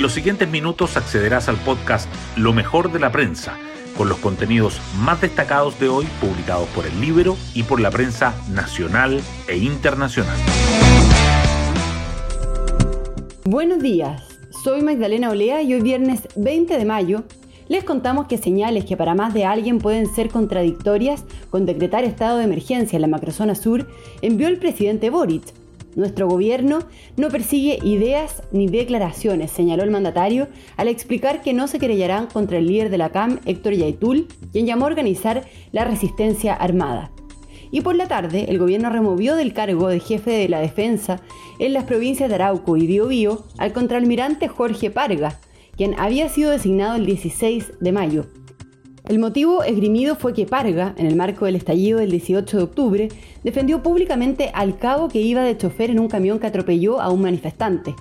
En los siguientes minutos accederás al podcast Lo mejor de la prensa, con los contenidos más destacados de hoy publicados por el libro y por la prensa nacional e internacional. Buenos días, soy Magdalena Olea y hoy viernes 20 de mayo les contamos que señales que para más de alguien pueden ser contradictorias con decretar estado de emergencia en la macrozona sur envió el presidente Boric. Nuestro gobierno no persigue ideas ni declaraciones, señaló el mandatario al explicar que no se querellarán contra el líder de la CAM, Héctor Yaitul, quien llamó a organizar la resistencia armada. Y por la tarde, el gobierno removió del cargo de jefe de la defensa en las provincias de Arauco y Biobío al contraalmirante Jorge Parga, quien había sido designado el 16 de mayo. El motivo esgrimido fue que Parga, en el marco del estallido del 18 de octubre, defendió públicamente al cabo que iba de chofer en un camión que atropelló a un manifestante.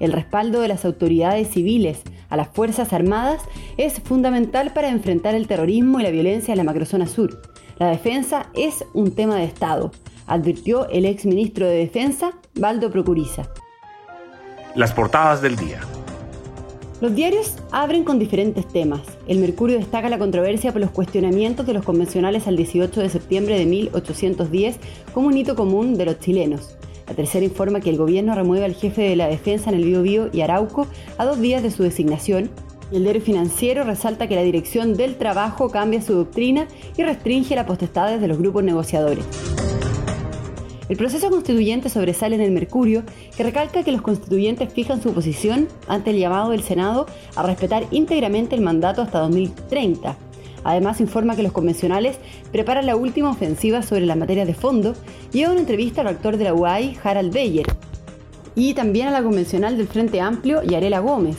El respaldo de las autoridades civiles a las Fuerzas Armadas es fundamental para enfrentar el terrorismo y la violencia en la macrozona sur. La defensa es un tema de Estado, advirtió el ex ministro de Defensa, Baldo Procuriza. Las portadas del día. Los diarios abren con diferentes temas. El Mercurio destaca la controversia por los cuestionamientos de los convencionales al 18 de septiembre de 1810 como un hito común de los chilenos. La tercera informa que el gobierno remueve al jefe de la defensa en el Biobío y Arauco a dos días de su designación. El diario financiero resalta que la Dirección del Trabajo cambia su doctrina y restringe las potestades de los grupos negociadores. El proceso constituyente sobresale en el Mercurio, que recalca que los constituyentes fijan su posición ante el llamado del Senado a respetar íntegramente el mandato hasta 2030. Además, informa que los convencionales preparan la última ofensiva sobre las materias de fondo y una entrevista al actor de la UAI, Harald Beyer, y también a la convencional del Frente Amplio, Yarela Gómez.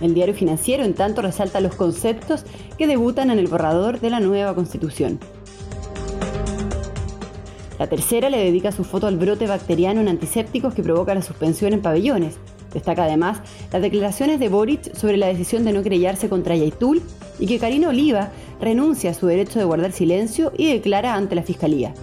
El diario financiero, en tanto, resalta los conceptos que debutan en el borrador de la nueva constitución. La tercera le dedica su foto al brote bacteriano en antisépticos que provoca la suspensión en pabellones. Destaca además las declaraciones de Boric sobre la decisión de no creyarse contra Yaitul y que Karina Oliva renuncia a su derecho de guardar silencio y declara ante la Fiscalía.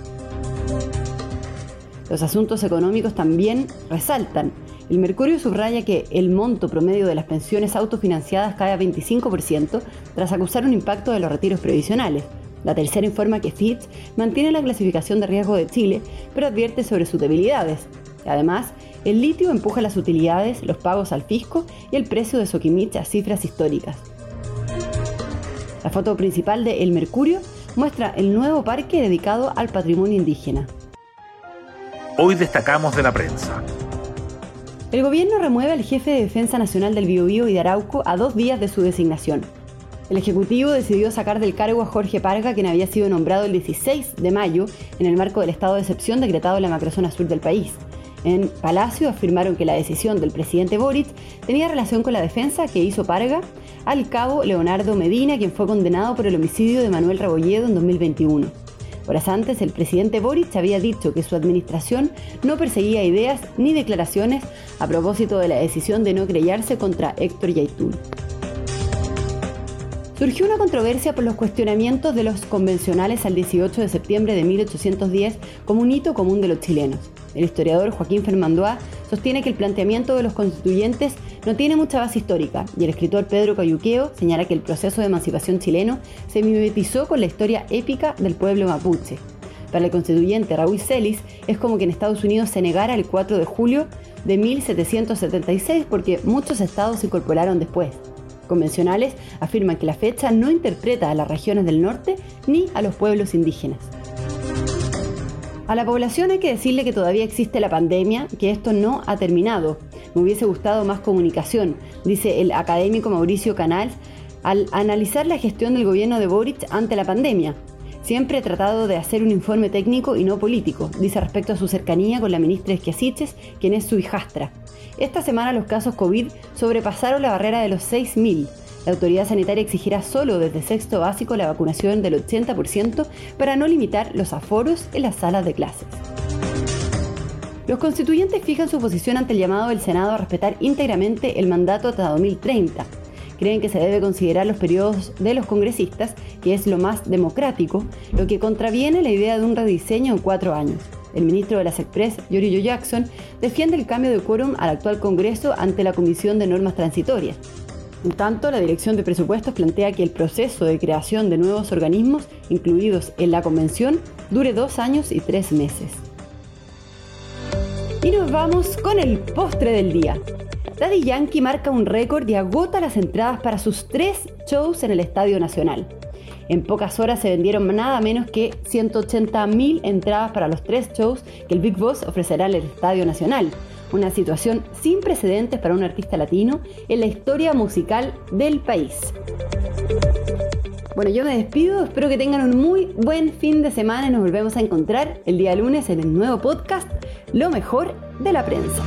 Los asuntos económicos también resaltan. El Mercurio subraya que el monto promedio de las pensiones autofinanciadas cae a 25% tras acusar un impacto de los retiros previsionales. La tercera informa que Fitch mantiene la clasificación de riesgo de Chile, pero advierte sobre sus debilidades. Además, el litio empuja las utilidades, los pagos al fisco y el precio de Soquimich a cifras históricas. La foto principal de El Mercurio muestra el nuevo parque dedicado al patrimonio indígena. Hoy destacamos de la prensa. El gobierno remueve al jefe de Defensa Nacional del Biobío y de Arauco a dos días de su designación. El Ejecutivo decidió sacar del cargo a Jorge Parga, quien había sido nombrado el 16 de mayo en el marco del estado de excepción decretado en la macrozona sur del país. En Palacio afirmaron que la decisión del presidente Boric tenía relación con la defensa que hizo Parga al cabo Leonardo Medina, quien fue condenado por el homicidio de Manuel Rebolledo en 2021. Horas antes, el presidente Boric había dicho que su administración no perseguía ideas ni declaraciones a propósito de la decisión de no creyarse contra Héctor Yaitul surgió una controversia por los cuestionamientos de los convencionales al 18 de septiembre de 1810 como un hito común de los chilenos. El historiador Joaquín Fermandoa sostiene que el planteamiento de los constituyentes no tiene mucha base histórica y el escritor Pedro Cayuqueo señala que el proceso de emancipación chileno se mimetizó con la historia épica del pueblo mapuche. Para el constituyente Raúl Celis es como que en Estados Unidos se negara el 4 de julio de 1776 porque muchos estados se incorporaron después convencionales afirman que la fecha no interpreta a las regiones del norte ni a los pueblos indígenas. A la población hay que decirle que todavía existe la pandemia, que esto no ha terminado. Me hubiese gustado más comunicación, dice el académico Mauricio Canals al analizar la gestión del gobierno de Boric ante la pandemia. Siempre he tratado de hacer un informe técnico y no político, dice respecto a su cercanía con la ministra Esquiasiches, quien es su hijastra. Esta semana los casos COVID sobrepasaron la barrera de los 6.000. La autoridad sanitaria exigirá solo desde sexto básico la vacunación del 80% para no limitar los aforos en las salas de clases. Los constituyentes fijan su posición ante el llamado del Senado a respetar íntegramente el mandato hasta 2030 creen que se debe considerar los periodos de los congresistas, que es lo más democrático, lo que contraviene la idea de un rediseño en cuatro años. El ministro de las Express, Yorillo Jackson, defiende el cambio de quórum al actual Congreso ante la Comisión de Normas Transitorias. En tanto, la Dirección de Presupuestos plantea que el proceso de creación de nuevos organismos incluidos en la Convención dure dos años y tres meses. Y nos vamos con el postre del día. Daddy Yankee marca un récord y agota las entradas para sus tres shows en el Estadio Nacional. En pocas horas se vendieron nada menos que 180.000 entradas para los tres shows que el Big Boss ofrecerá en el Estadio Nacional. Una situación sin precedentes para un artista latino en la historia musical del país. Bueno, yo me despido, espero que tengan un muy buen fin de semana y nos volvemos a encontrar el día lunes en el nuevo podcast, Lo mejor de la prensa.